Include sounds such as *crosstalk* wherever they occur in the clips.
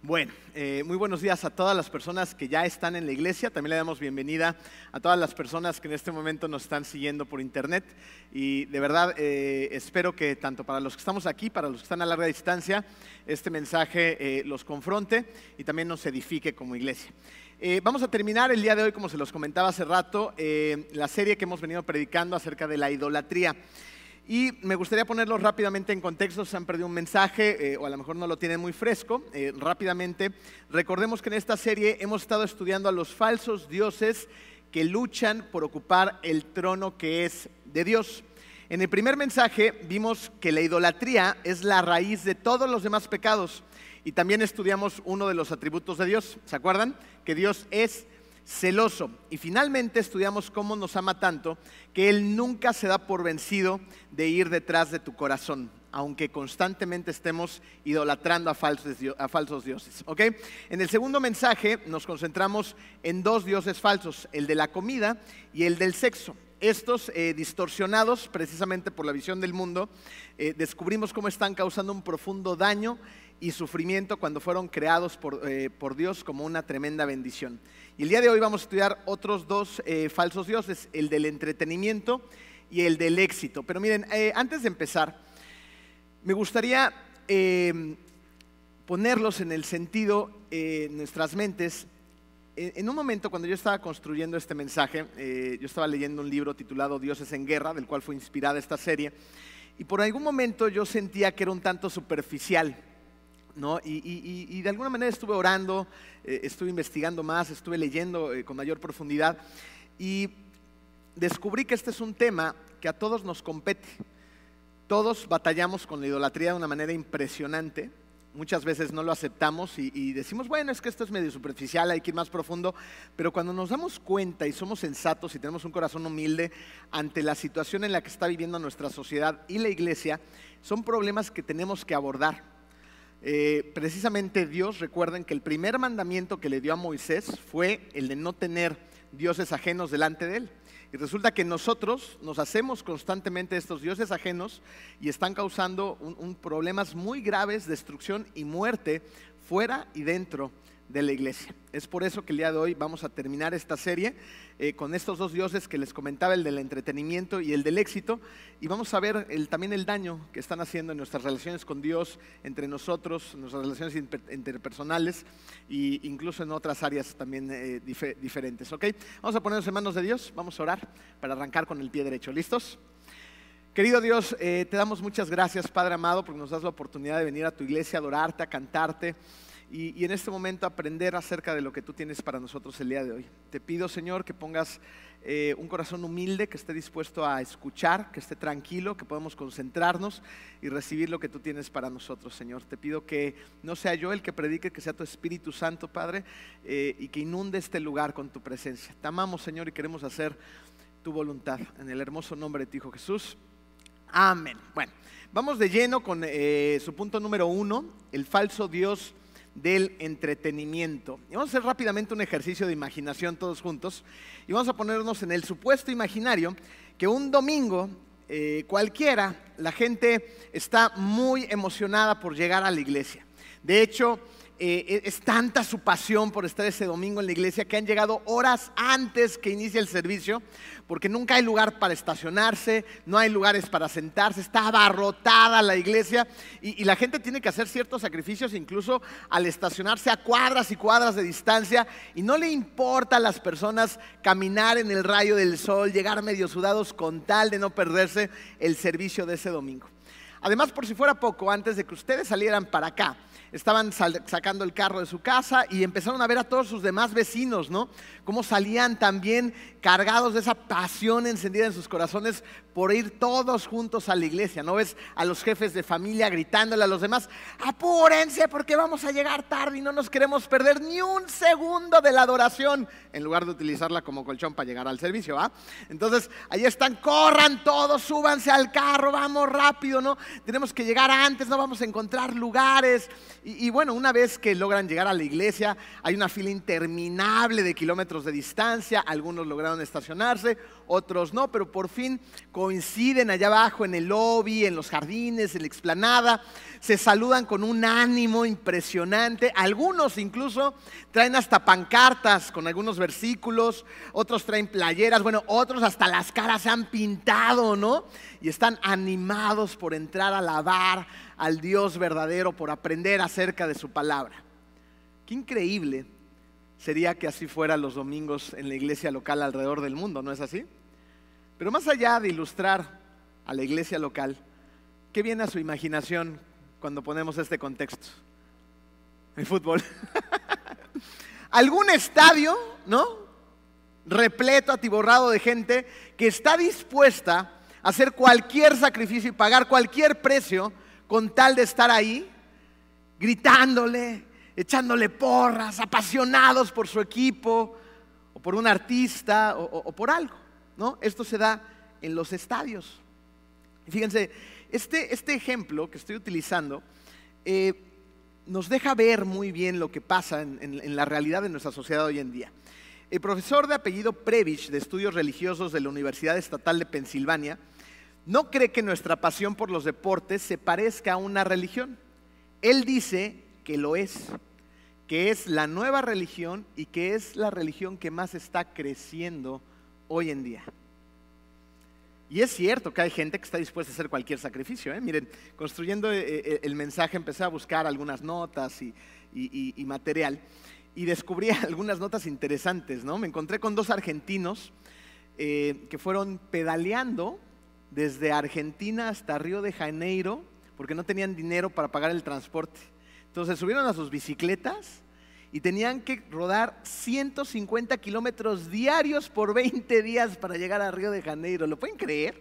Bueno, eh, muy buenos días a todas las personas que ya están en la iglesia. También le damos bienvenida a todas las personas que en este momento nos están siguiendo por internet. Y de verdad eh, espero que tanto para los que estamos aquí, para los que están a larga distancia, este mensaje eh, los confronte y también nos edifique como iglesia. vamos a terminar el día de hoy, como se los comentaba hace rato, la serie que hemos venido predicando acerca de la idolatría. Y me gustaría ponerlo rápidamente en contexto, se han perdido un mensaje eh, o a lo mejor no lo tienen muy fresco. Eh, rápidamente, recordemos que en esta serie hemos estado estudiando a los falsos dioses que luchan por ocupar el trono que es de Dios. En el primer mensaje vimos que la idolatría es la raíz de todos los demás pecados y también estudiamos uno de los atributos de Dios. ¿Se acuerdan? Que Dios es celoso. Y finalmente estudiamos cómo nos ama tanto que Él nunca se da por vencido de ir detrás de tu corazón, aunque constantemente estemos idolatrando a falsos, dioses. En el segundo mensaje nos concentramos en dos dioses falsos, el de la comida y el del sexo. Estos eh, distorsionados precisamente por la visión del mundo, eh, descubrimos cómo están causando un profundo daño y sufrimiento cuando fueron creados por, eh, por Dios como una tremenda bendición. Y el día de hoy vamos a estudiar otros dos eh, falsos dioses, el del entretenimiento y el del éxito. Pero miren, eh, antes de empezar, me gustaría eh, ponerlos en el sentido en nuestras mentes. En un momento cuando yo estaba construyendo este mensaje, yo estaba leyendo un libro titulado Dioses en Guerra, del cual fue inspirada esta serie, y por algún momento yo sentía que era un tanto superficial y, de alguna manera estuve orando, eh, estuve investigando más, estuve leyendo eh, con mayor profundidad y descubrí que este es un tema que a todos nos compete. Todos batallamos con la idolatría de una manera impresionante. Muchas veces no lo aceptamos y, y, decimos, bueno, es que esto es medio superficial, hay que ir más profundo, pero cuando nos damos cuenta y somos sensatos y tenemos un corazón humilde ante la situación en la que está viviendo nuestra sociedad y la iglesia, son problemas que tenemos que abordar eh, precisamente Dios, recuerden que el primer mandamiento que le dio a Moisés fue el de no tener dioses ajenos delante de él. Y resulta que nosotros nos hacemos constantemente estos dioses ajenos y están causando un, problemas muy graves, destrucción y muerte fuera y dentro de la iglesia. Es por eso que el día de hoy vamos a terminar esta serie eh, con estos dos dioses que les comentaba, el del entretenimiento y el del éxito, y vamos a ver también el daño que están haciendo en nuestras relaciones con Dios, entre nosotros, nuestras relaciones interpersonales e incluso en otras áreas también eh, diferentes. ¿ok? Vamos a ponernos en manos de Dios, vamos a orar para arrancar con el pie derecho. ¿Listos? Querido Dios, eh, te damos muchas gracias, Padre amado, porque nos das la oportunidad de venir a tu iglesia, adorarte, a cantarte y, en este momento aprender acerca de lo que tú tienes para nosotros el día de hoy. Te pido, Señor, que pongas eh, un corazón humilde, que esté dispuesto a escuchar, que esté tranquilo, que podamos concentrarnos y recibir lo que tú tienes para nosotros, Señor. Te pido que no sea yo el que predique, que sea tu Espíritu Santo, Padre, eh, y que inunde este lugar con tu presencia. Te amamos, Señor, y queremos hacer tu voluntad. En el hermoso nombre de tu Hijo Jesús. Amén. Bueno, vamos de lleno con eh, su punto número uno, el falso Dios del entretenimiento. Y vamos a hacer rápidamente un ejercicio de imaginación todos juntos y vamos a ponernos en el supuesto imaginario que un domingo eh, cualquiera la gente está muy emocionada por llegar a la iglesia. De hecho, eh, es tanta su pasión por estar ese domingo en la iglesia que han llegado horas antes que inicie el servicio, porque nunca hay lugar para estacionarse, no hay lugares para sentarse, está abarrotada la iglesia y la gente tiene que hacer ciertos sacrificios incluso al estacionarse a cuadras y cuadras de distancia y no le importa a las personas caminar en el rayo del sol, llegar medio sudados con tal de no perderse el servicio de ese domingo. Además, por si fuera poco, antes de que ustedes salieran para acá, estaban sacando el carro de su casa y empezaron a ver a todos sus demás vecinos, ¿no? Cómo salían también cargados de esa pasión encendida en sus corazones por ir todos juntos a la iglesia, ¿no? Ves a los jefes de familia gritándole a los demás, apúrense porque vamos a llegar tarde y no nos queremos perder ni un segundo de la adoración, en lugar de utilizarla como colchón para llegar al servicio, ¿ah? Entonces, ahí están, corran todos, súbanse al carro, vamos rápido, ¿no? tenemos que llegar antes, no vamos a encontrar lugares. Y, bueno, una vez que logran llegar a la iglesia, hay una fila interminable de kilómetros de distancia, algunos lograron estacionarse, otros no, pero por fin coinciden allá abajo en el lobby, en los jardines, en la explanada, se saludan con un ánimo impresionante, algunos incluso traen hasta pancartas con algunos versículos, otros traen playeras, bueno, otros hasta las caras se han pintado, ¿no? Y están animados por entrar a alabar al Dios verdadero, por aprender acerca de su palabra. Qué increíble sería que así fuera los domingos en la iglesia local alrededor del mundo, ¿no es así? Pero más allá de ilustrar a la iglesia local, ¿qué viene a su imaginación cuando ponemos este contexto? El fútbol. *laughs* Algún estadio, ¿no? Repleto, atiborrado de gente que está dispuesta a hacer cualquier sacrificio y pagar cualquier precio con tal de estar ahí, gritándole, echándole porras, apasionados por su equipo, o por un artista, o, por algo. ¿no? Esto se da en los estadios. fíjense, este, este, ejemplo que estoy utilizando eh, nos deja ver muy bien lo que pasa en, en, en, la realidad de nuestra sociedad hoy en día. El profesor de apellido Previch de Estudios Religiosos de la Universidad Estatal de Pensilvania no cree que nuestra pasión por los deportes se parezca a una religión. Él dice que lo es, que es la nueva religión y que es la religión que más está creciendo hoy en día. Y es cierto que hay gente que está dispuesta a hacer cualquier sacrificio. ¿eh? Miren, construyendo eh, eh, el mensaje empecé a buscar algunas notas y, material y descubrí *laughs* algunas notas interesantes. ¿no? Me encontré con dos argentinos que fueron pedaleando desde Argentina hasta Río de Janeiro porque no tenían dinero para pagar el transporte. Entonces subieron a sus bicicletas y tenían que rodar 150 kilómetros diarios por 20 días para llegar a Río de Janeiro. ¿Lo pueden creer?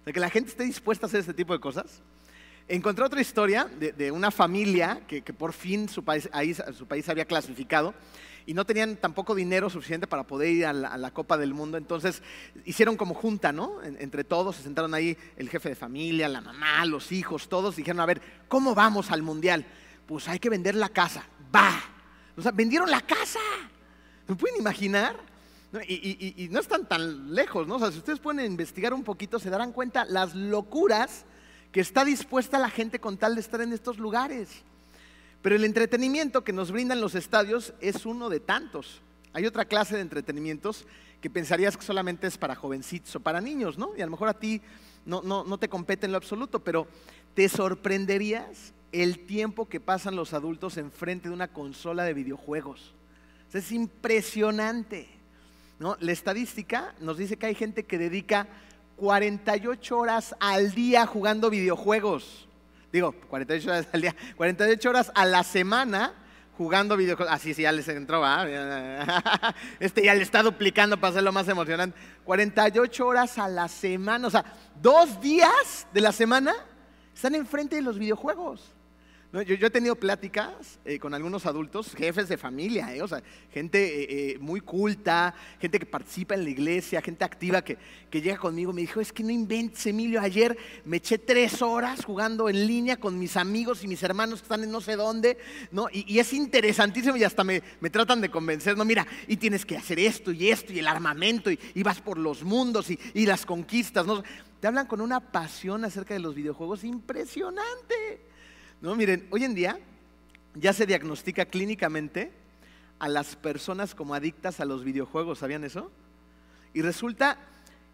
O sea, que la gente esté dispuesta a hacer este tipo de cosas. Encontré otra historia de, una familia que, por fin su país, su país había clasificado y no tenían tampoco dinero suficiente para poder ir a la, Copa del Mundo. Entonces hicieron como junta, ¿no? En, entre todos, se sentaron ahí el jefe de familia, la mamá, los hijos, todos. Dijeron, a ver, ¿cómo vamos al Mundial? Pues hay que vender la casa. Va. O sea, vendieron la casa. ¿Me pueden imaginar? Y, y, no están tan lejos, ¿no? O sea, si ustedes pueden investigar un poquito, se darán cuenta las locuras que está dispuesta la gente con tal de estar en estos lugares. Pero el entretenimiento que nos brindan los estadios es uno de tantos. Hay otra clase de entretenimientos que pensarías que solamente es para jovencitos o para niños, ¿no? Y a lo mejor a ti no, no, no te compete en lo absoluto, pero te sorprenderías el tiempo que pasan los adultos enfrente de una consola de videojuegos. Es impresionante. ¿no? La estadística nos dice que hay gente que dedica 48 horas al día jugando videojuegos. Digo, 48 horas al día, 48 horas a la semana jugando videojuegos. Así, ah, sí, ya les entró, ¿eh? *laughs* Este ya le está duplicando para hacerlo más emocionante. 48 horas a la semana, o sea, dos días de la semana están enfrente de los videojuegos. Yo, he tenido pláticas eh, con algunos adultos, jefes de familia, eh, o sea, gente eh, muy culta, gente que participa en la iglesia, gente activa que, que, llega conmigo me dijo, es que no inventes, Emilio, ayer me eché tres horas jugando en línea con mis amigos y mis hermanos que están en no sé dónde, ¿no? Y, y es interesantísimo y hasta me, me, tratan de convencer, no, mira, y tienes que hacer esto y esto y el armamento y, y vas por los mundos y, y las conquistas, ¿no? Te hablan con una pasión acerca de los videojuegos impresionante. No, miren, hoy en día ya se diagnostica clínicamente a las personas como adictas a los videojuegos, ¿sabían eso? Y resulta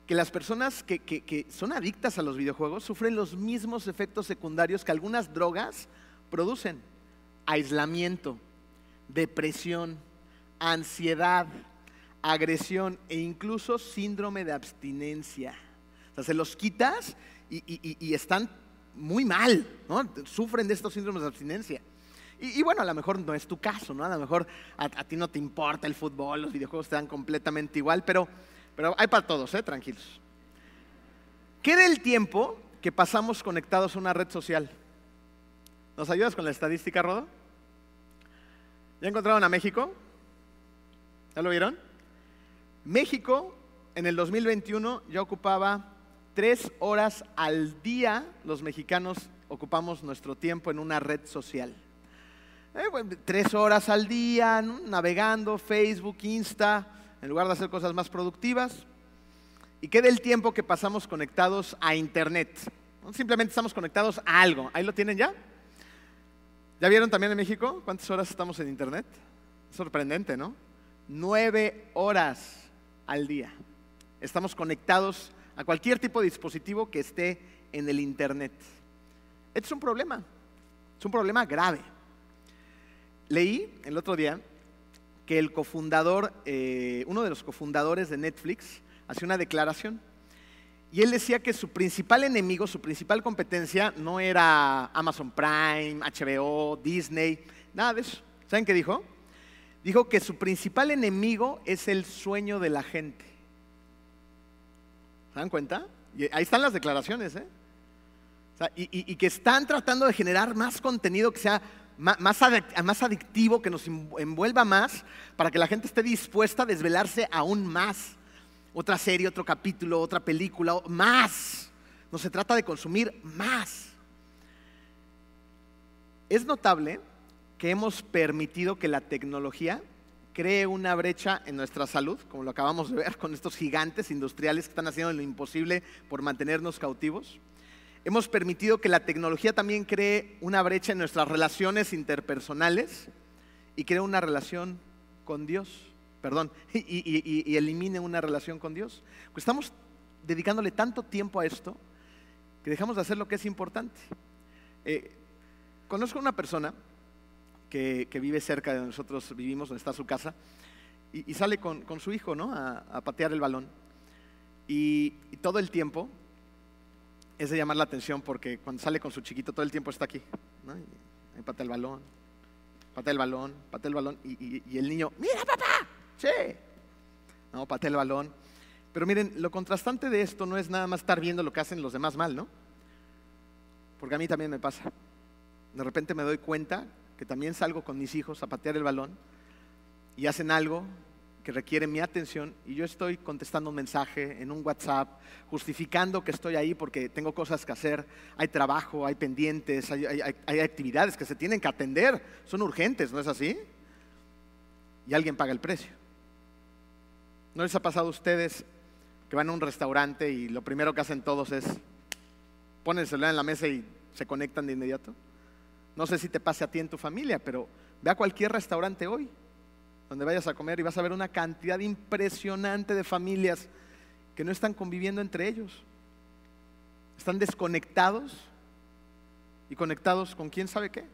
que las personas que, que, son adictas a los videojuegos sufren los mismos efectos secundarios que algunas drogas producen. Aislamiento, depresión, ansiedad, agresión e incluso síndrome de abstinencia. O sea, se los quitas y, y, y están muy mal, ¿no? Sufren de estos síndromes de abstinencia. Y, bueno, a lo mejor no es tu caso, ¿no? A lo mejor a, a, ti no te importa el fútbol, los videojuegos te dan completamente igual, pero, pero hay para todos, ¿eh? Tranquilos. ¿Qué del tiempo que pasamos conectados a una red social? ¿Nos ayudas con la estadística, Rodo? ¿Ya encontraron a México? ¿Ya lo vieron? México en el 2021 ya ocupaba tres horas al día los mexicanos ocupamos nuestro tiempo en una red social? Eh, tres horas al día, navegando, Facebook, Insta, en lugar de hacer cosas más productivas. ¿Y qué del tiempo que pasamos conectados a Internet? Simplemente estamos conectados a algo. ¿Ahí lo tienen ya? ¿Ya vieron también en México cuántas horas estamos en Internet? Sorprendente, ¿no? Nueve horas al día. Estamos conectados a cualquier tipo de dispositivo que esté en el Internet. Este es un problema, es un problema grave. Leí el otro día que el cofundador, eh, uno de los cofundadores de Netflix, hacía una declaración. Y él decía que su principal enemigo, su principal competencia no era Amazon Prime, HBO, Disney, nada de eso. ¿Saben qué dijo? Dijo que su principal enemigo es el sueño de la gente. ¿Se dan cuenta? Y ahí están las declaraciones, ¿eh? y, que están tratando de generar más contenido que sea más, más adictivo, que nos envuelva más, para que la gente esté dispuesta a desvelarse aún más. Otra serie, otro capítulo, otra película, más. No se trata de consumir más. Es notable que hemos permitido que la tecnología cree una brecha en nuestra salud, como lo acabamos de ver con estos gigantes industriales que están haciendo lo imposible por mantenernos cautivos. Hemos permitido que la tecnología también cree una brecha en nuestras relaciones interpersonales y cree una relación con Dios, perdón, *laughs* y, elimine una relación con Dios. Pues estamos dedicándole tanto tiempo a esto que dejamos de hacer lo que es importante. Eh, conozco una persona que, vive cerca de nosotros vivimos, donde está su casa, y, sale con, su hijo ¿no? a, patear el balón. y todo el tiempo es de llamar la atención porque cuando sale con su chiquito todo el tiempo está aquí. Y, patea el balón, patea el balón, patea el balón. Y, el niño, mira papá, sí. No, patea el balón. Pero miren, lo contrastante de esto no es nada más estar viendo lo que hacen los demás mal, ¿no? Porque a mí también me pasa. De repente me doy cuenta que también salgo con mis hijos a patear el balón y hacen algo que requiere mi atención y yo estoy contestando un mensaje en un WhatsApp, justificando que estoy ahí porque tengo cosas que hacer, hay trabajo, hay pendientes, hay, actividades que se tienen que atender, son urgentes, ¿no es así? Y alguien paga el precio. ¿No les ha pasado a ustedes que van a un restaurante y lo primero que hacen todos es ponen el celular en la mesa y se conectan de inmediato? No sé si te pase a ti en tu familia, pero ve a cualquier restaurante hoy donde vayas a comer y vas a ver una cantidad impresionante de familias que no están conviviendo entre ellos. Están desconectados y conectados con quién sabe qué.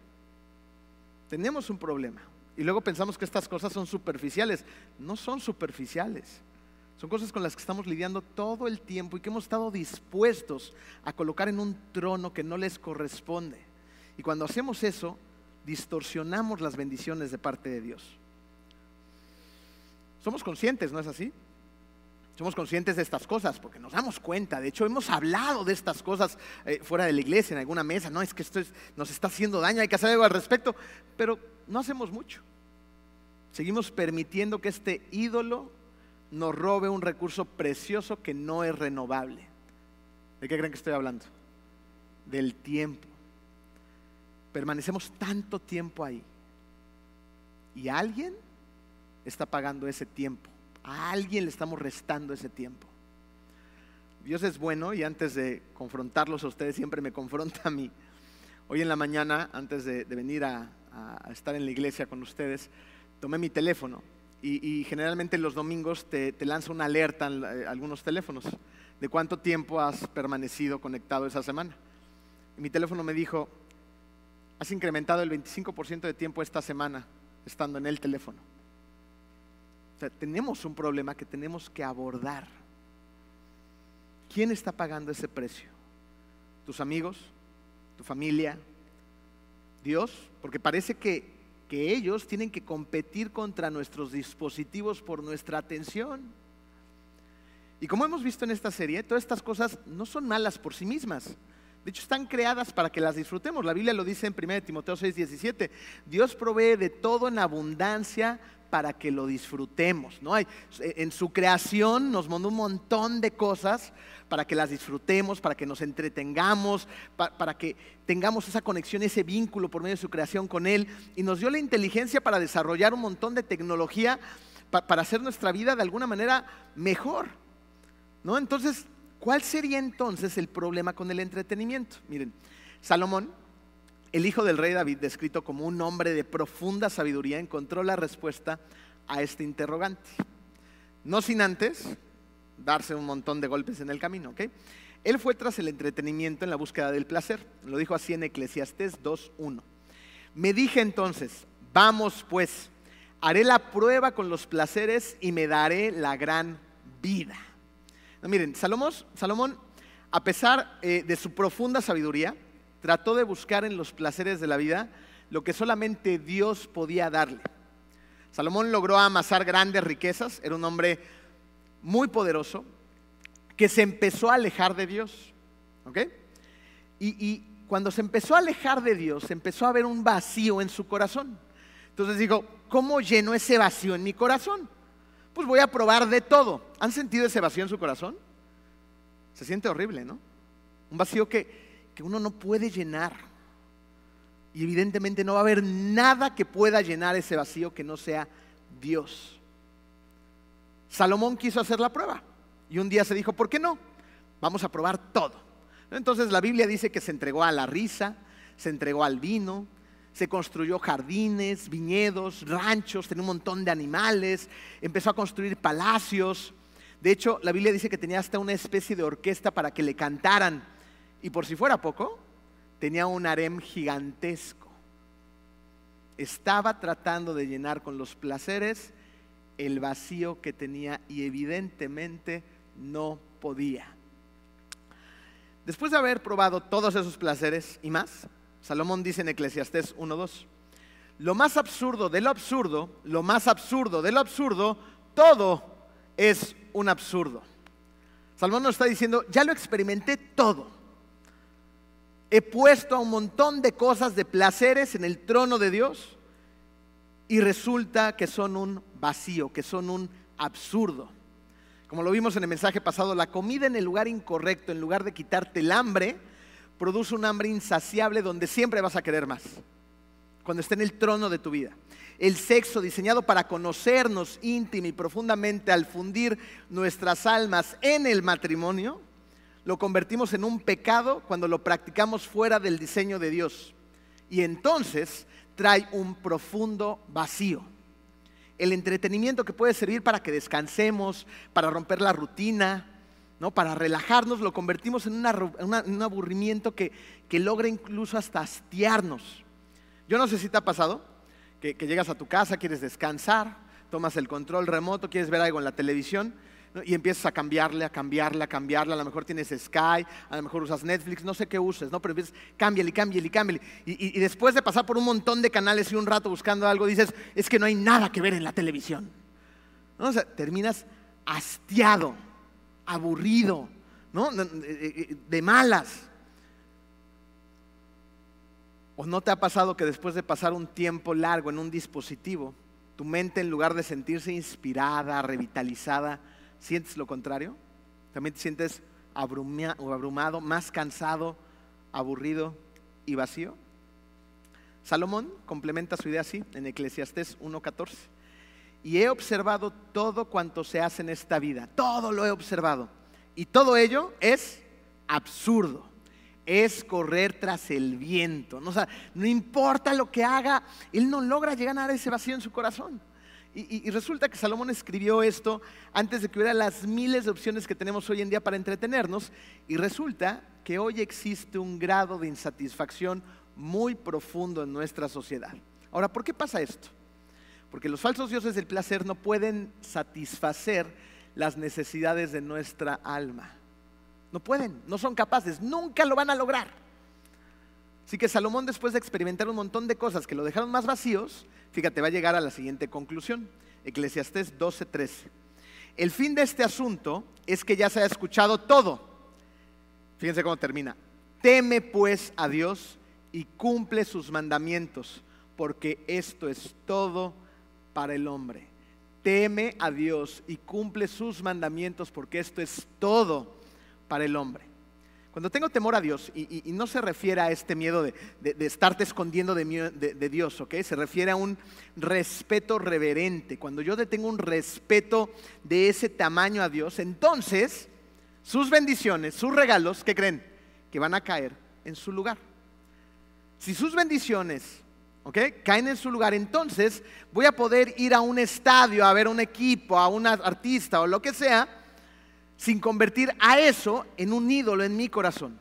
Tenemos un problema. Y luego pensamos que estas cosas son superficiales. No son superficiales. Son cosas con las que estamos lidiando todo el tiempo y que hemos estado dispuestos a colocar en un trono que no les corresponde. Y cuando hacemos eso, distorsionamos las bendiciones de parte de Dios. Somos conscientes, ¿no es así? Somos conscientes de estas cosas porque nos damos cuenta. De hecho, hemos hablado de estas cosas eh, fuera de la iglesia, en alguna mesa. No, es que esto nos está haciendo daño, hay que hacer algo al respecto. Pero no hacemos mucho. Seguimos permitiendo que este ídolo nos robe un recurso precioso que no es renovable. ¿De qué creen que estoy hablando? Del tiempo. Permanecemos tanto tiempo ahí. Y alguien está pagando ese tiempo. A alguien le estamos restando ese tiempo. Dios es bueno y antes de confrontarlos a ustedes siempre me confronta a mí. Hoy en la mañana, antes de, venir a, estar en la iglesia con ustedes, tomé mi teléfono y, generalmente los domingos te, te, lanza una alerta en eh, algunos teléfonos de cuánto tiempo has permanecido conectado esa semana. Y mi teléfono me dijo, has incrementado el 25% de tiempo esta semana estando en el teléfono tenemos un problema que tenemos que abordar. ¿Quién está pagando ese precio? ¿Tus amigos? ¿Tu familia? ¿Dios? Porque parece que, que ellos tienen que competir contra nuestros dispositivos por nuestra atención. Y como hemos visto en esta serie, todas estas cosas no son malas por sí mismas. De hecho, están creadas para que las disfrutemos. La Biblia lo dice en 1 Timoteo 6, 17. Dios provee de todo en abundancia para que lo disfrutemos. ¿no? Hay, en su creación nos mandó un montón de cosas para que las disfrutemos, para que nos entretengamos, para que tengamos esa conexión, ese vínculo por medio de su creación con Él. Y nos dio la inteligencia para desarrollar un montón de tecnología para hacer nuestra vida de alguna manera mejor. ¿no? Entonces, ¿Cuál sería entonces el problema con el entretenimiento? Miren, Salomón, el hijo del rey David, descrito como un hombre de profunda sabiduría, encontró la respuesta a este interrogante. No sin antes darse un montón de golpes en el camino, ¿ok? Él fue tras el entretenimiento en la búsqueda del placer. Lo dijo así en Eclesiastés 2.1. Me dije entonces, vamos pues, haré la prueba con los placeres y me daré la gran vida miren, Salomón, a pesar eh, de su profunda sabiduría, trató de buscar en los placeres de la vida lo que solamente Dios podía darle. Salomón logró amasar grandes riquezas, era un hombre muy poderoso, que se empezó a alejar de Dios. ¿ok? Y, y, cuando se empezó a alejar de Dios, empezó a ver un vacío en su corazón. Entonces dijo, ¿cómo lleno ese vacío en mi corazón? Pues voy a probar de todo. ¿Han sentido ese vacío en su corazón? Se siente horrible, ¿no? Un vacío que, que uno no puede llenar. Y evidentemente no va a haber nada que pueda llenar ese vacío que no sea Dios. Salomón quiso hacer la prueba y un día se dijo, ¿por qué no? Vamos a probar todo. Entonces la Biblia dice que se entregó a la risa, se entregó al vino, se construyó jardines, viñedos, ranchos, tenía un montón de animales, empezó a construir palacios. De hecho, la Biblia dice que tenía hasta una especie de orquesta para que le cantaran. Y por si fuera poco, tenía un harem gigantesco. Estaba tratando de llenar con los placeres el vacío que tenía y evidentemente no podía. Después de haber probado todos esos placeres y más, Salomón dice en Eclesiastés 1.2, lo más absurdo de lo absurdo, lo más absurdo de lo absurdo, todo es un absurdo. Salomón nos está diciendo, ya lo experimenté todo. He puesto a un montón de cosas, de placeres en el trono de Dios y resulta que son un vacío, que son un absurdo. Como lo vimos en el mensaje pasado, la comida en el lugar incorrecto, en lugar de quitarte el hambre, produce un hambre insaciable donde siempre vas a querer más, cuando esté en el trono de tu vida. El sexo diseñado para conocernos íntima y profundamente al fundir nuestras almas en el matrimonio, lo convertimos en un pecado cuando lo practicamos fuera del diseño de Dios. Y entonces trae un profundo vacío. El entretenimiento que puede servir para que descansemos, para romper la rutina, para relajarnos lo convertimos en, un aburrimiento que, logra incluso hasta hastiarnos. Yo no sé si te ha pasado que, llegas a tu casa, quieres descansar, tomas el control remoto, quieres ver algo en la televisión y empiezas a cambiarle, a cambiarle, a cambiarle. A lo mejor tienes Sky, a lo mejor usas Netflix, no sé qué uses, ¿no? pero empiezas, cámbiale, cámbiale, cámbiale. Y, y, después de pasar por un montón de canales y un rato buscando algo, dices, es que no hay nada que ver en la televisión. O sea, terminas hastiado aburrido, ¿no? De malas. ¿O no te ha pasado que después de pasar un tiempo largo en un dispositivo, tu mente en lugar de sentirse inspirada, revitalizada, sientes lo contrario? También te sientes abrumado, más cansado, aburrido y vacío. Salomón complementa su idea así en Eclesiastés 1.14 y he observado todo cuanto se hace en esta vida. Todo lo he observado. Y todo ello es absurdo. Es correr tras el viento. No, importa lo que haga, él no logra llegar a ese vacío en su corazón. Y, resulta que Salomón escribió esto antes de que hubiera las miles de opciones que tenemos hoy en día para entretenernos. Y resulta que hoy existe un grado de insatisfacción muy profundo en nuestra sociedad. Ahora, ¿por qué pasa esto? Porque los falsos dioses del placer no pueden satisfacer las necesidades de nuestra alma. No pueden, no son capaces, nunca lo van a lograr. Así que Salomón, después de experimentar un montón de cosas que lo dejaron más vacíos, fíjate, va a llegar a la siguiente conclusión. Eclesiastés 12:13. El fin de este asunto es que ya se ha escuchado todo. Fíjense cómo termina. Teme pues a Dios y cumple sus mandamientos, porque esto es todo para el hombre. Teme a Dios y cumple sus mandamientos, porque esto es todo para el hombre. Cuando tengo temor a Dios, y, no se refiere a este miedo de, estarte escondiendo de, de, Dios, ¿ok? Se refiere a un respeto reverente. Cuando yo tengo un respeto de ese tamaño a Dios, entonces sus bendiciones, sus regalos, ¿qué creen? Que van a caer en su lugar. Si sus bendiciones, Caen en su lugar, entonces voy a poder ir a un estadio a ver un equipo, a un artista o lo que sea, sin convertir a eso en un ídolo en mi corazón.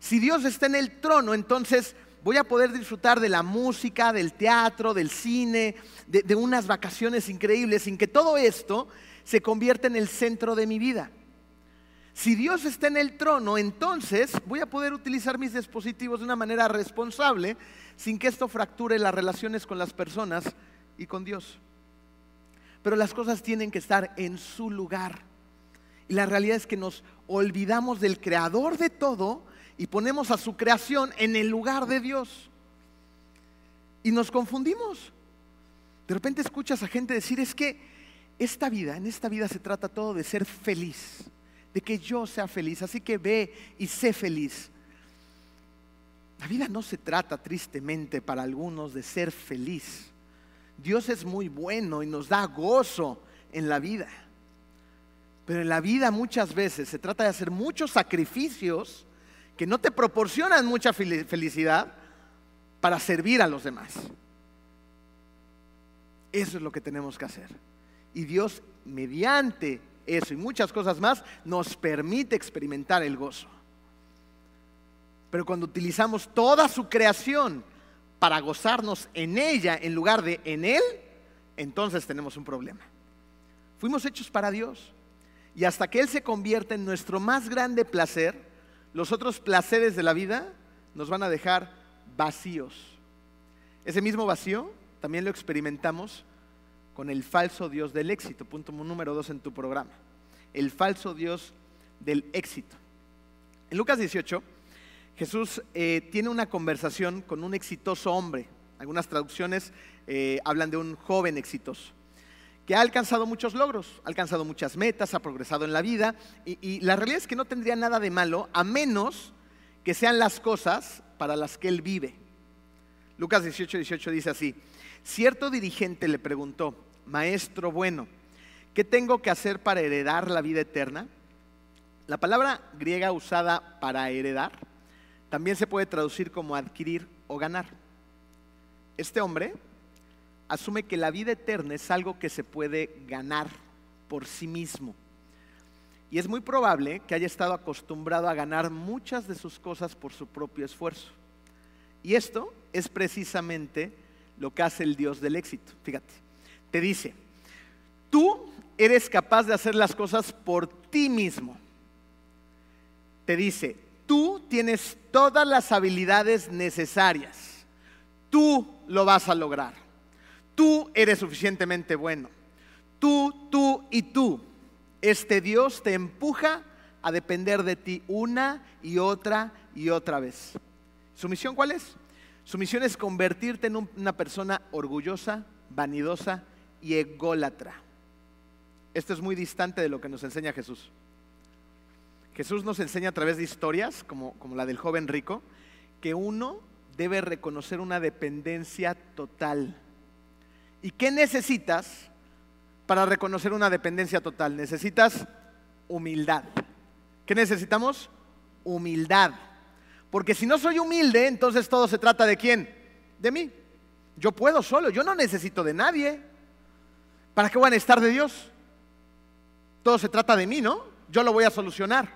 Si Dios está en el trono, entonces voy a poder disfrutar de la música, del teatro, del cine, de, unas vacaciones increíbles, sin que todo esto se convierta en el centro de mi vida. Si Dios está en el trono, entonces voy a poder utilizar mis dispositivos de una manera responsable sin que esto fracture las relaciones con las personas y con Dios. Pero las cosas tienen que estar en su lugar. Y la realidad es que nos olvidamos del creador de todo y ponemos a su creación en el lugar de Dios. Y nos confundimos. De repente escuchas a gente decir, es que esta vida, en esta vida se trata todo de ser feliz de que yo sea feliz. Así que ve y sé feliz. La vida no se trata tristemente para algunos de ser feliz. Dios es muy bueno y nos da gozo en la vida. Pero en la vida muchas veces se trata de hacer muchos sacrificios que no te proporcionan mucha felicidad para servir a los demás. Eso es lo que tenemos que hacer. Y Dios, mediante eso y muchas cosas más, nos permite experimentar el gozo. Pero cuando utilizamos toda su creación para gozarnos en ella en lugar de en Él, entonces tenemos un problema. Fuimos hechos para Dios. Y hasta que Él se convierta en nuestro más grande placer, los otros placeres de la vida nos van a dejar vacíos. Ese mismo vacío también lo experimentamos con el falso Dios del éxito, punto número dos en tu programa. El falso Dios del éxito. En Lucas 18, Jesús eh, tiene una conversación con un exitoso hombre. Algunas traducciones eh, hablan de un joven exitoso que ha alcanzado muchos logros, ha alcanzado muchas metas, ha progresado en la vida y, y la realidad es que no tendría nada de malo a menos que sean las cosas para las que él vive. Lucas 18, 18 dice así, cierto dirigente le preguntó, maestro bueno, ¿qué tengo que hacer para heredar la vida eterna? La palabra griega usada para heredar también se puede traducir como adquirir o ganar. Este hombre asume que la vida eterna es algo que se puede ganar por sí mismo. Y es muy probable que haya estado acostumbrado a ganar muchas de sus cosas por su propio esfuerzo. Y esto es precisamente lo que hace el Dios del éxito. Fíjate, te dice, tú eres capaz de hacer las cosas por ti mismo. Te dice, tú tienes todas las habilidades necesarias. Tú lo vas a lograr. Tú eres suficientemente bueno. Tú, tú y tú. Este Dios te empuja a depender de ti una y otra y otra vez. ¿Su misión cuál es? Su misión es convertirte en una persona orgullosa, vanidosa y ególatra. Esto es muy distante de lo que nos enseña Jesús. Jesús nos enseña a través de historias, como, como la del joven rico, que uno debe reconocer una dependencia total. ¿Y qué necesitas para reconocer una dependencia total? Necesitas humildad. ¿Qué necesitamos? Humildad. Porque si no soy humilde, entonces todo se trata de quién? De mí. Yo puedo solo, yo no necesito de nadie. ¿Para qué voy a necesitar de Dios? Todo se trata de mí, ¿no? Yo lo voy a solucionar.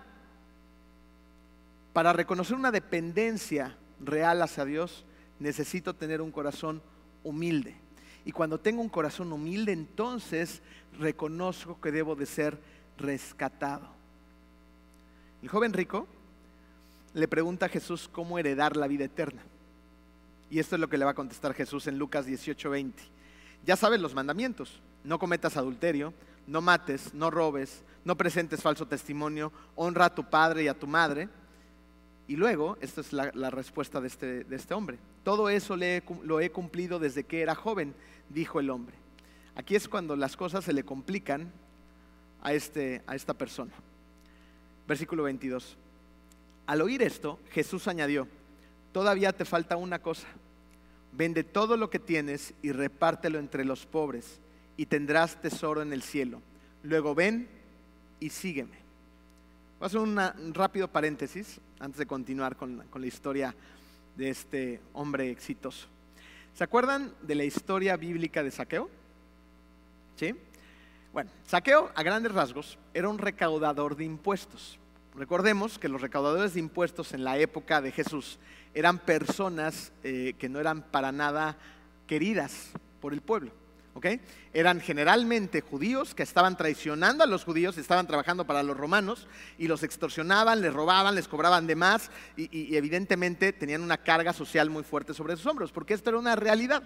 Para reconocer una dependencia real hacia Dios, necesito tener un corazón humilde. Y cuando tengo un corazón humilde, entonces reconozco que debo de ser rescatado. El joven rico le pregunta a Jesús cómo heredar la vida eterna. Y esto es lo que le va a contestar Jesús en Lucas 18:20. Ya sabes los mandamientos. No cometas adulterio, no mates, no robes, no presentes falso testimonio, honra a tu padre y a tu madre. Y luego, esta es la, respuesta de este, de este, hombre. Todo eso lo he cumplido desde que era joven, dijo el hombre. Aquí es cuando las cosas se le complican a, este, a esta persona. Versículo 22. Al oír esto, Jesús añadió, todavía te falta una cosa. Vende todo lo que tienes y repártelo entre los pobres y tendrás tesoro en el cielo. Luego ven y sígueme. Voy a hacer un rápido paréntesis antes de continuar con, la historia de este hombre exitoso. ¿Se acuerdan de la historia bíblica de Saqueo? ¿Sí? Bueno, Saqueo, a grandes rasgos, era un recaudador de impuestos. Recordemos que los recaudadores de impuestos en la época de Jesús eran personas eh, que no eran para nada queridas por el pueblo. Eran generalmente judíos que estaban traicionando a los judíos, estaban trabajando para los romanos y los extorsionaban, les robaban, les cobraban de más y, evidentemente tenían una carga social muy fuerte sobre sus hombros, porque esto era una realidad.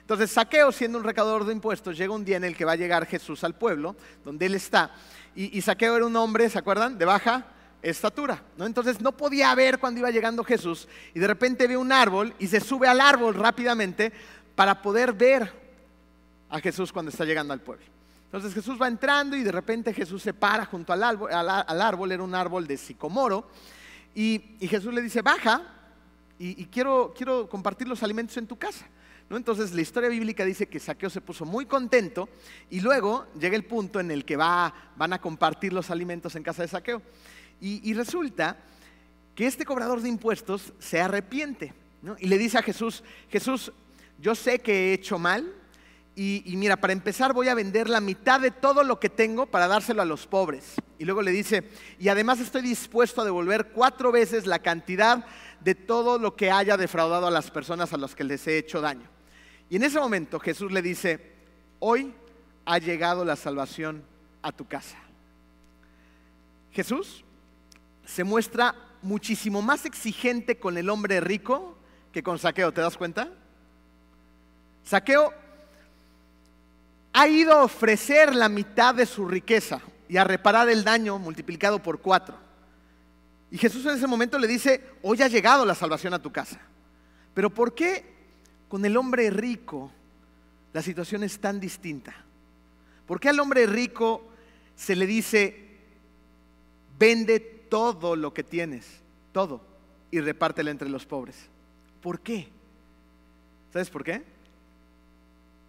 Entonces, Saqueo, siendo un recaudador de impuestos, llega un día en el que va a llegar Jesús al pueblo donde él está. Y, y Saqueo era un hombre, ¿se acuerdan? De baja estatura. ¿no? Entonces no podía ver cuando iba llegando Jesús y de repente ve un árbol y se sube al árbol rápidamente para poder ver a Jesús cuando está llegando al pueblo. Entonces Jesús va entrando y de repente Jesús se para junto al árbol, era un árbol de sicomoro, y, Jesús le dice, baja y, quiero, quiero compartir los alimentos en tu casa. ¿No? Entonces la historia bíblica dice que Saqueo se puso muy contento y luego llega el punto en el que va, van a compartir los alimentos en casa de Saqueo. Y, resulta que este cobrador de impuestos se arrepiente y le dice a Jesús, Jesús, yo sé que he hecho mal y, mira, para empezar voy a vender la mitad de todo lo que tengo para dárselo a los pobres. Y luego le dice, y además estoy dispuesto a devolver cuatro veces la cantidad de todo lo que haya defraudado a las personas a las que les he hecho daño. Y en ese momento Jesús le dice, hoy ha llegado la salvación a tu casa. Jesús se muestra muchísimo más exigente con el hombre rico que con Saqueo, ¿te das cuenta? Saqueo ha ido a ofrecer la mitad de su riqueza y a reparar el daño multiplicado por cuatro. Y Jesús en ese momento le dice, hoy ha llegado la salvación a tu casa. Pero ¿por qué con el hombre rico la situación es tan distinta? ¿Por qué al hombre rico se le dice, vende todo lo que tienes, todo, y repártelo entre los pobres. ¿Por qué? ¿Sabes por qué?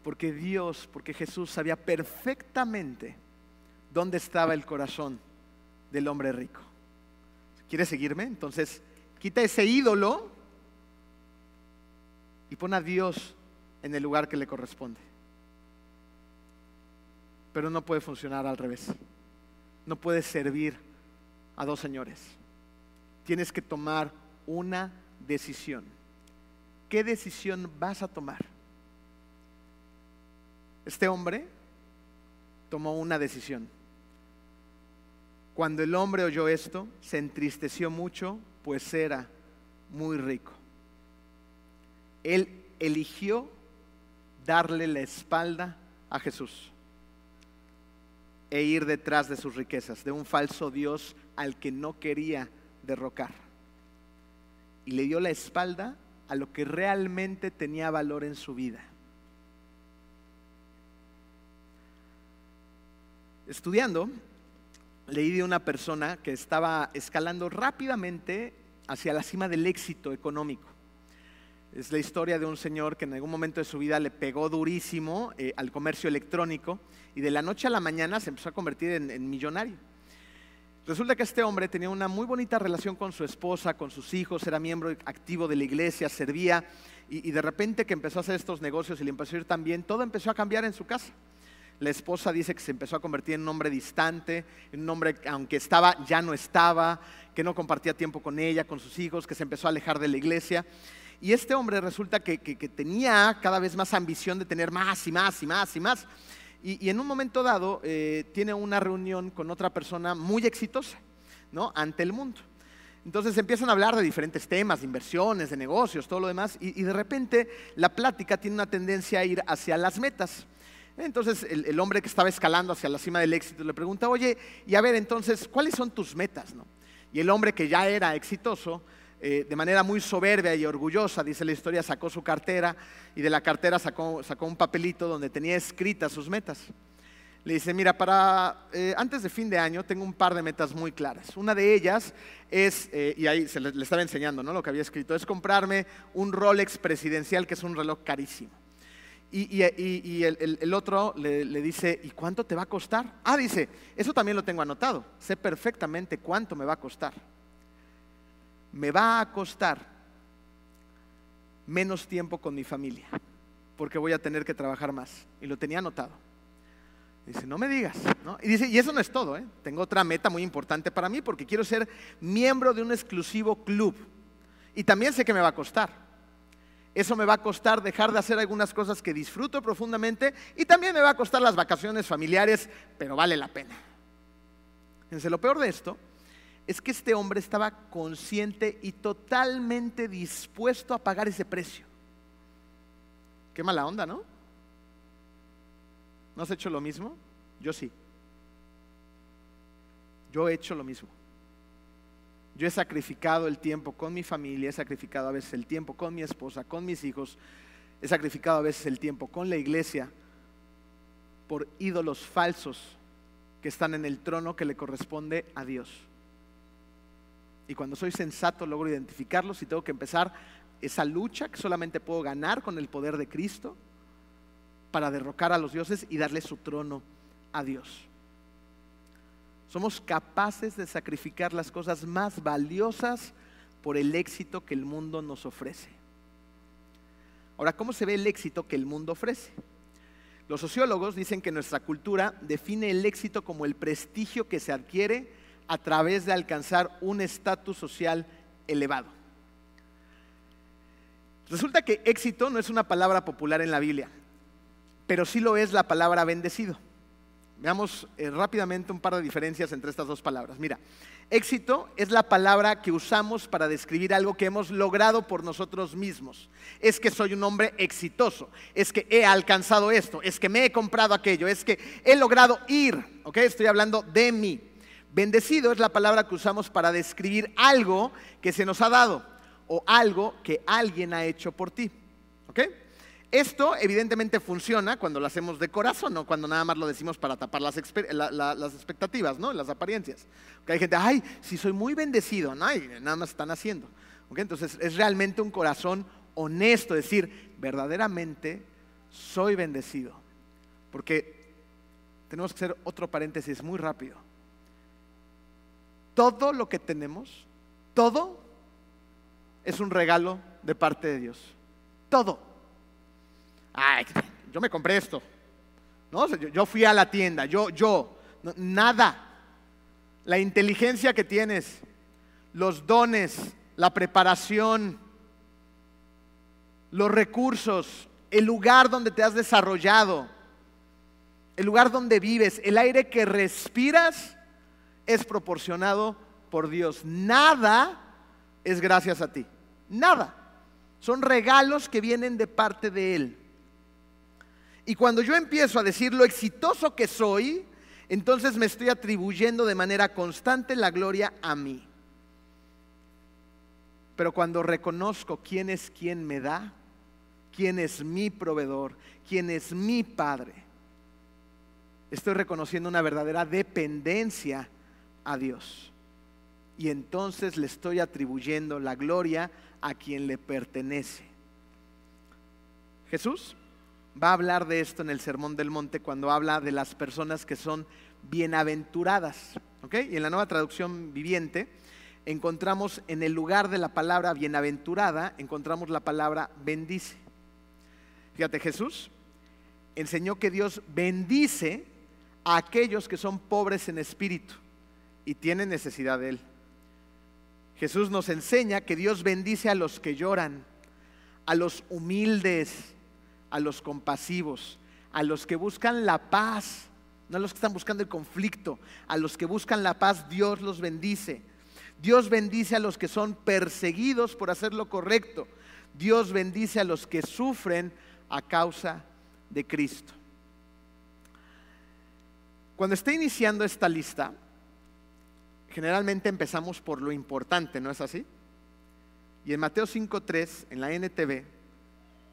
Porque Dios, porque Jesús sabía perfectamente dónde estaba el corazón del hombre rico. ¿Quieres seguirme? Entonces, quita ese ídolo y pon a Dios en el lugar que le corresponde. Pero no puede funcionar al revés. No puede servir a dos señores. Tienes que tomar una decisión. ¿Qué decisión vas a tomar? Este hombre tomó una decisión. Cuando el hombre oyó esto, se entristeció mucho, pues era muy rico. Él eligió darle la espalda a Jesús e ir detrás de sus riquezas, de un falso Dios al que no quería derrocar. Y le dio la espalda a lo que realmente tenía valor en su vida. Estudiando, leí de una persona que estaba escalando rápidamente hacia la cima del éxito económico. Es la historia de un señor que en algún momento de su vida le pegó durísimo eh, al comercio electrónico y de la noche a la mañana se empezó a convertir en millonario. Resulta que este hombre tenía una muy bonita relación con su esposa, con sus hijos, era miembro activo de la iglesia, servía, y, de repente que empezó a hacer estos negocios y le empezó a ir tan bien, todo empezó a cambiar en su casa. La esposa dice que se empezó a convertir en un hombre distante, en un hombre que aunque estaba, ya no estaba, que no compartía tiempo con ella, con sus hijos, que se empezó a alejar de la iglesia. Y este hombre resulta que tenía cada vez más ambición de tener más y más y más y más. Y, en un momento dado eh, tiene una reunión con otra persona muy exitosa, ¿no? Ante el mundo. Entonces empiezan a hablar de diferentes temas, de inversiones, de negocios, todo lo demás, y, de repente la plática tiene una tendencia a ir hacia las metas. Entonces el, hombre que estaba escalando hacia la cima del éxito le pregunta, oye, y a ver, entonces, ¿cuáles son tus metas? Y el hombre que ya era exitoso eh, de manera muy soberbia y orgullosa, dice la historia, sacó su cartera y de la cartera sacó, un papelito donde tenía escritas sus metas. Le dice, mira, para eh, antes de fin de año tengo un par de metas muy claras. Una de ellas es, eh, y ahí se le, estaba enseñando ¿no? lo que había escrito, es comprarme un Rolex presidencial, que es un reloj carísimo. Y, el, otro le, dice, ¿y cuánto te va a costar? Ah, dice, eso también lo tengo anotado. Sé perfectamente cuánto me va a costar. Me va a costar menos tiempo con mi familia, porque voy a tener que trabajar más. Y lo tenía anotado. Dice, no me digas. Y dice, y eso no es todo. ¿eh? Tengo otra meta muy importante para mí porque quiero ser miembro de un exclusivo club. Y también sé que me va a costar. Eso me va a costar dejar de hacer algunas cosas que disfruto profundamente y también me va a costar las vacaciones familiares, pero vale la pena. Fíjense, lo peor de esto es que este hombre estaba consciente y totalmente dispuesto a pagar ese precio. Qué mala onda, ¿no? ¿No has hecho lo mismo? Yo sí. Yo he hecho lo mismo. Yo he sacrificado el tiempo con mi familia, he sacrificado a veces el tiempo con mi esposa, con mis hijos, he sacrificado a veces el tiempo con la iglesia por ídolos falsos que están en el trono que le corresponde a Dios. Y cuando soy sensato logro identificarlos y tengo que empezar esa lucha que solamente puedo ganar con el poder de Cristo para derrocar a los dioses y darle su trono a Dios. Somos capaces de sacrificar las cosas más valiosas por el éxito que el mundo nos ofrece. Ahora, ¿cómo se ve el éxito que el mundo ofrece? Los sociólogos dicen que nuestra cultura define el éxito como el prestigio que se adquiere a través de alcanzar un estatus social elevado. Resulta que éxito no es una palabra popular en la Biblia pero sí lo es la palabra bendecido. Veamos eh, rápidamente un par de diferencias entre estas dos palabras. Mira, éxito es la palabra que usamos para describir algo que hemos logrado por nosotros mismos. Es que soy un hombre exitoso, es que he alcanzado esto, es que me he comprado aquello, es que he logrado ir, ¿ok? Estoy hablando de mí. Bendecido es la palabra que usamos para describir algo que se nos ha dado o algo que alguien ha hecho por ti, ¿ok? Esto evidentemente funciona cuando lo hacemos de corazón, no cuando nada más lo decimos para tapar las, expectativas, ¿no? las apariencias. Que hay gente, ay, si soy muy bendecido, ¿no? nada más están haciendo. Entonces es realmente un corazón honesto, decir, verdaderamente soy bendecido. Porque tenemos que hacer otro paréntesis muy rápido. Todo lo que tenemos, todo es un regalo de parte de Dios. Todo ay, yo me compré esto. ¿No? Yo, fui a la tienda, yo, yo, nada. La inteligencia que tienes, los dones, la preparación, los recursos, el lugar donde te has desarrollado, el lugar donde vives, el aire que respiras es proporcionado por Dios. Nada es gracias a ti. Nada. Son regalos que vienen de parte de Él. Y cuando yo empiezo a decir lo exitoso que soy, entonces me estoy atribuyendo de manera constante la gloria a mí. Pero cuando reconozco quién es quien me da, quién es mi proveedor, quién es mi Padre, estoy reconociendo una verdadera dependencia a Dios. Y entonces le estoy atribuyendo la gloria a quien le pertenece. Jesús va a hablar de esto en el Sermón del Monte cuando habla de las personas que son bienaventuradas. Y en la nueva traducción viviente encontramos en el lugar de la palabra bienaventurada, encontramos la palabra bendice. Fíjate, Jesús enseñó que Dios bendice a aquellos que son pobres en espíritu y tienen necesidad de Él. Jesús nos enseña que Dios bendice a los que lloran, a los humildes, a los compasivos, a los que buscan la paz, no a los que están buscando el conflicto, a los que buscan la paz, Dios los bendice. Dios bendice a los que son perseguidos por hacer lo correcto. Dios bendice a los que sufren a causa de Cristo. Cuando esté iniciando esta lista, generalmente empezamos por lo importante, ¿no es así? Y en Mateo 5.3, en la NTV,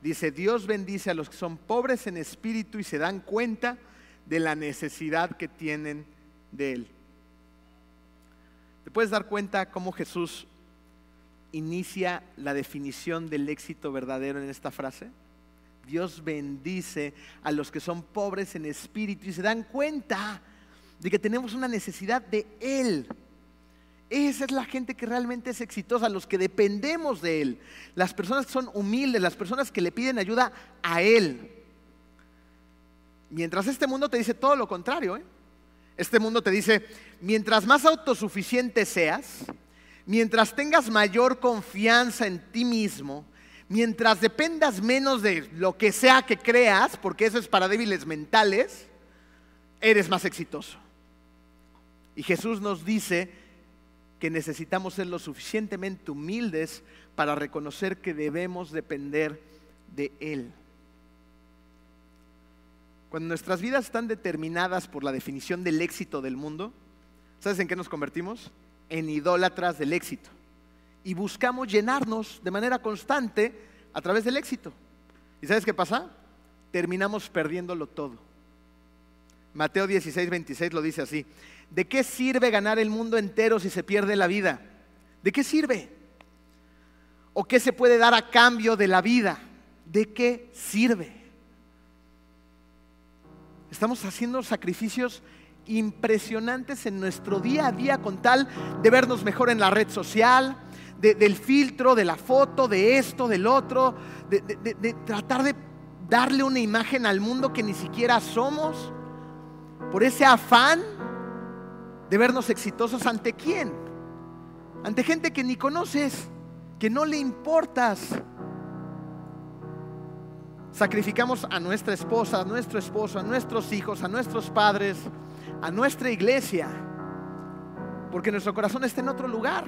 dice, Dios bendice a los que son pobres en espíritu y se dan cuenta de la necesidad que tienen de Él. ¿Te puedes dar cuenta cómo Jesús inicia la definición del éxito verdadero en esta frase? Dios bendice a los que son pobres en espíritu y se dan cuenta de que tenemos una necesidad de Él. Esa es la gente que realmente es exitosa, los que dependemos de Él, las personas que son humildes, las personas que le piden ayuda a Él. Mientras este mundo te dice todo lo contrario, ¿eh? este mundo te dice, mientras más autosuficiente seas, mientras tengas mayor confianza en ti mismo, mientras dependas menos de lo que sea que creas, porque eso es para débiles mentales, eres más exitoso. Y Jesús nos dice que necesitamos ser lo suficientemente humildes para reconocer que debemos depender de Él. Cuando nuestras vidas están determinadas por la definición del éxito del mundo, ¿sabes en qué nos convertimos? En idólatras del éxito. Y buscamos llenarnos de manera constante a través del éxito. ¿Y sabes qué pasa? Terminamos perdiéndolo todo. Mateo 16, 26 lo dice así. ¿De qué sirve ganar el mundo entero si se pierde la vida? ¿De qué sirve? ¿O qué se puede dar a cambio de la vida? ¿De qué sirve? Estamos haciendo sacrificios impresionantes en nuestro día a día con tal de vernos mejor en la red social, del filtro, de la foto, de esto, del otro, de, tratar de darle una imagen al mundo que ni siquiera somos, por ese afán de vernos exitosos ante quién? Ante gente que ni conoces, que no le importas. Sacrificamos a nuestra esposa, a nuestro esposo, a nuestros hijos, a nuestros padres, a nuestra iglesia, porque nuestro corazón está en otro lugar.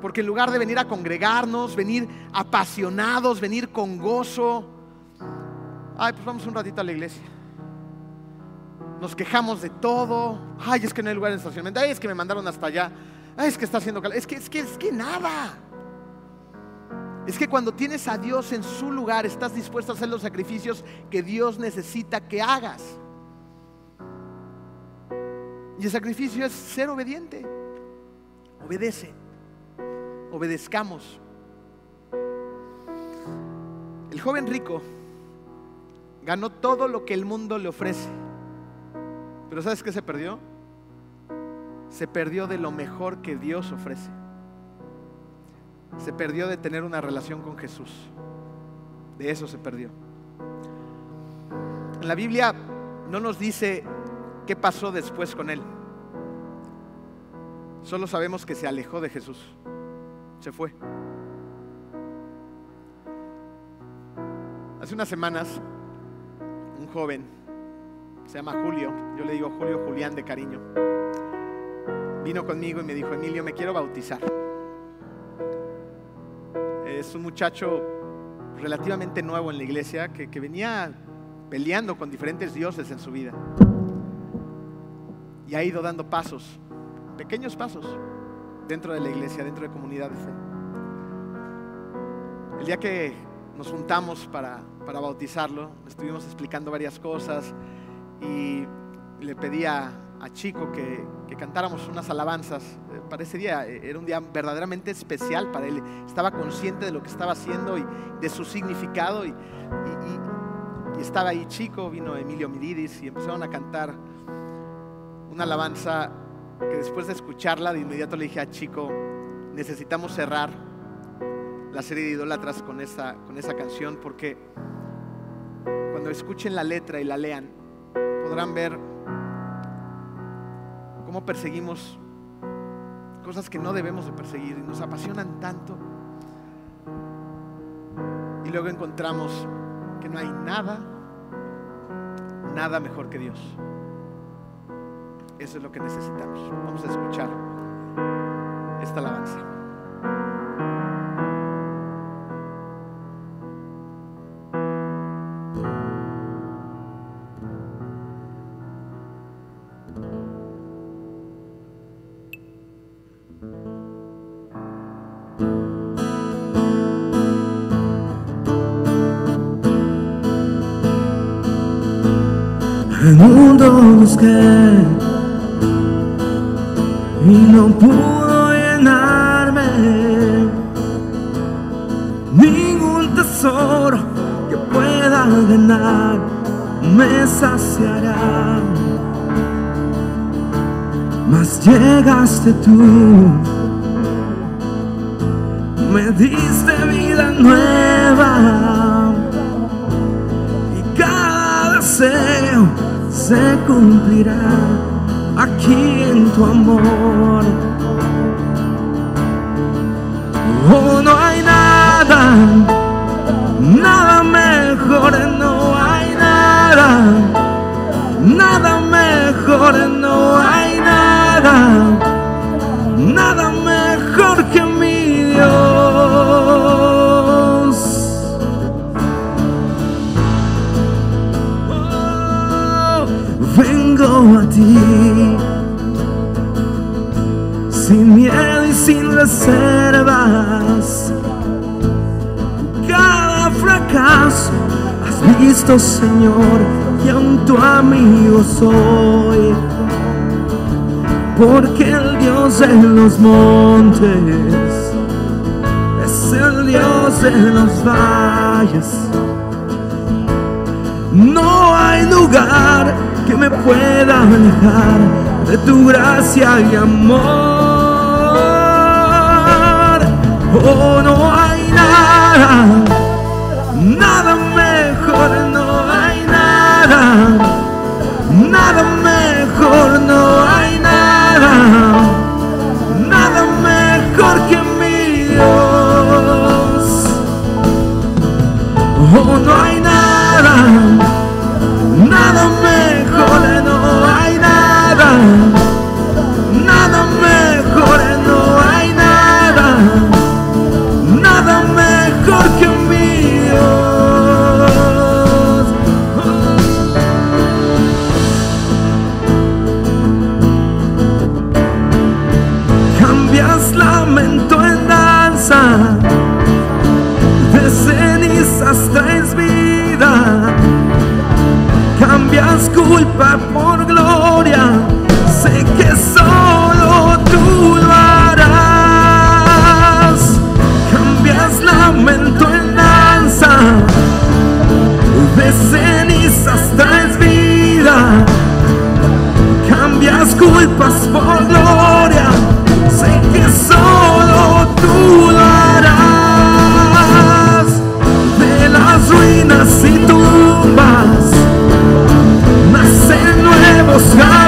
Porque en lugar de venir a congregarnos, venir apasionados, venir con gozo, ay, pues vamos un ratito a la iglesia nos quejamos de todo. Ay, es que no hay lugar en estacionamiento. Ay, es que me mandaron hasta allá. Ay, es que está haciendo calor. Es que, es que, es que nada. Es que cuando tienes a Dios en su lugar, estás dispuesto a hacer los sacrificios que Dios necesita que hagas. Y el sacrificio es ser obediente. Obedece. Obedezcamos. El joven rico ganó todo lo que el mundo le ofrece pero ¿sabes qué se perdió? Se perdió de lo mejor que Dios ofrece. Se perdió de tener una relación con Jesús. De eso se perdió. En la Biblia no nos dice qué pasó después con él. Solo sabemos que se alejó de Jesús. Se fue. Hace unas semanas, un joven se llama Julio, yo le digo Julio Julián de cariño, vino conmigo y me dijo, Emilio, me quiero bautizar. Es un muchacho relativamente nuevo en la iglesia que, venía peleando con diferentes dioses en su vida. Y ha ido dando pasos, pequeños pasos, dentro de la iglesia, dentro de comunidad de fe. El día que nos juntamos para, para bautizarlo, estuvimos explicando varias cosas, y le pedí a, Chico que, cantáramos unas alabanzas. Eh, día eh, era un día verdaderamente especial para él. Estaba consciente de lo que estaba haciendo y de su significado. Y, estaba ahí Chico, vino Emilio Mididis y empezaron a cantar una alabanza que después de escucharla de inmediato le dije a Chico, necesitamos cerrar la serie de idólatras con esa, con esa canción porque cuando escuchen la letra y la lean, podrán ver cómo perseguimos cosas que no debemos de perseguir y nos apasionan tanto. Y luego encontramos que no hay nada, nada mejor que Dios. Eso es lo que necesitamos. Vamos a escuchar esta alabanza. Mundo busqué y no pudo llenarme. Ningún tesoro que pueda ganar me saciará. Mas llegaste tú, me diste vida nueva y cada deseo se cumplirá aquí en tu amor. Oh, no hay nada, nada mejor, no hay nada, nada mejor, no hay nada, reservas. Cada fracaso has visto, Señor, y aún tu amigo soy. Porque el Dios de los montes es el Dios de los valles. No hay lugar que me pueda alejar de tu gracia y amor. Oh, no hay nada, nada mejor, no hay nada, nada mejor, no hay nada, nada mejor que mi Dios. Oh, no hay culpa por gloria, sé que solo tú lo harás, cambias lamento en danza, de cenizas traes vida, cambias culpas the sky.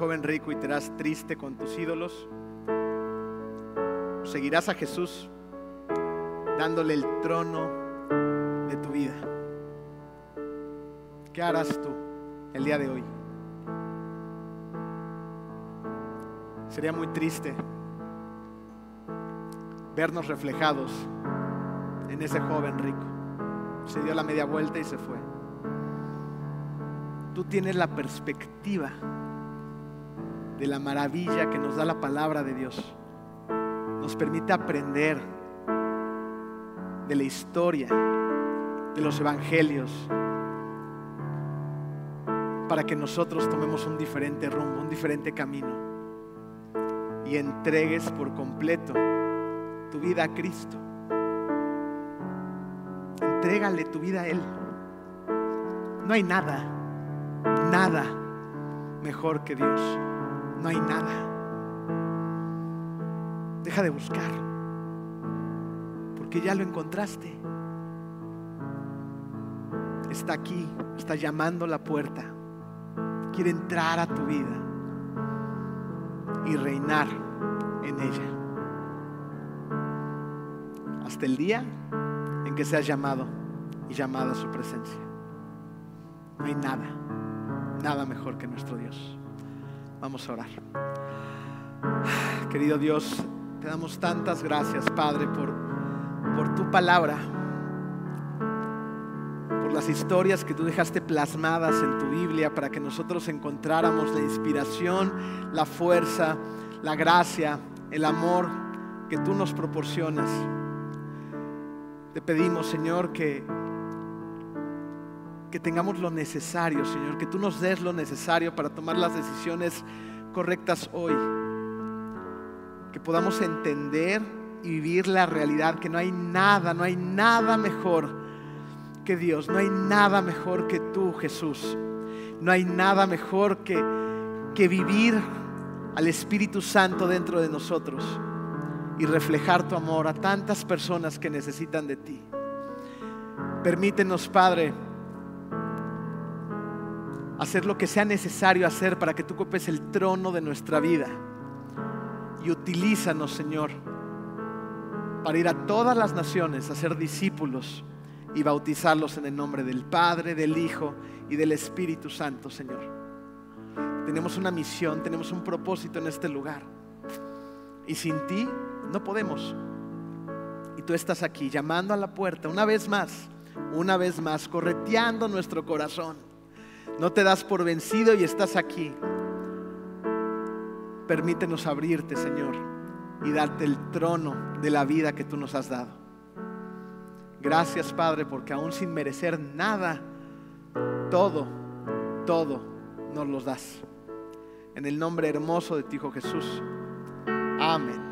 Joven rico y te harás triste con tus ídolos? ¿O ¿Seguirás a Jesús dándole el trono de tu vida? ¿Qué harás tú el día de hoy? Sería muy triste vernos reflejados en ese joven rico. Se dio la media vuelta y se fue. Tú tienes la perspectiva de la maravilla que nos da la palabra de Dios. Nos permite aprender de la historia, de los evangelios, para que nosotros tomemos un diferente rumbo, un diferente camino y entregues por completo tu vida a Cristo. Entrégale tu vida a Él. No hay nada, nada mejor que Dios. No hay nada. Deja de buscar, porque ya lo encontraste. Está aquí, está llamando la puerta. Quiere entrar a tu vida y reinar en ella hasta el día en que seas llamado y llamada a su presencia. No hay nada, nada mejor que nuestro Dios. Vamos a orar. Querido Dios, te damos tantas gracias, Padre, por, por tu palabra, por las historias que tú dejaste plasmadas en tu Biblia para que nosotros encontráramos la inspiración, la fuerza, la gracia, el amor que tú nos proporcionas. Te pedimos, Señor, que, que tengamos lo necesario, Señor, que tú nos des lo necesario para tomar las decisiones correctas hoy. Que podamos entender y vivir la realidad, que no hay nada, no hay nada mejor que Dios, no hay nada mejor que tú, Jesús. No hay nada mejor que, que vivir al Espíritu Santo dentro de nosotros y reflejar tu amor a tantas personas que necesitan de ti. Permítenos, Padre, hacer lo que sea necesario hacer para que tú ocupes el trono de nuestra vida. Y utilízanos, Señor, para ir a todas las naciones a ser discípulos y bautizarlos en el nombre del Padre, del Hijo y del Espíritu Santo, Señor. Tenemos una misión, tenemos un propósito en este lugar. Y sin ti no podemos. Y tú estás aquí llamando a la puerta una vez más, una vez más, correteando nuestro corazón. No te das por vencido y estás aquí. Permítenos abrirte, Señor, y darte el trono de la vida que tú nos has dado. Gracias, Padre, porque aún sin merecer nada, todo, todo nos los das. En el nombre hermoso de tu Hijo Jesús. Amén.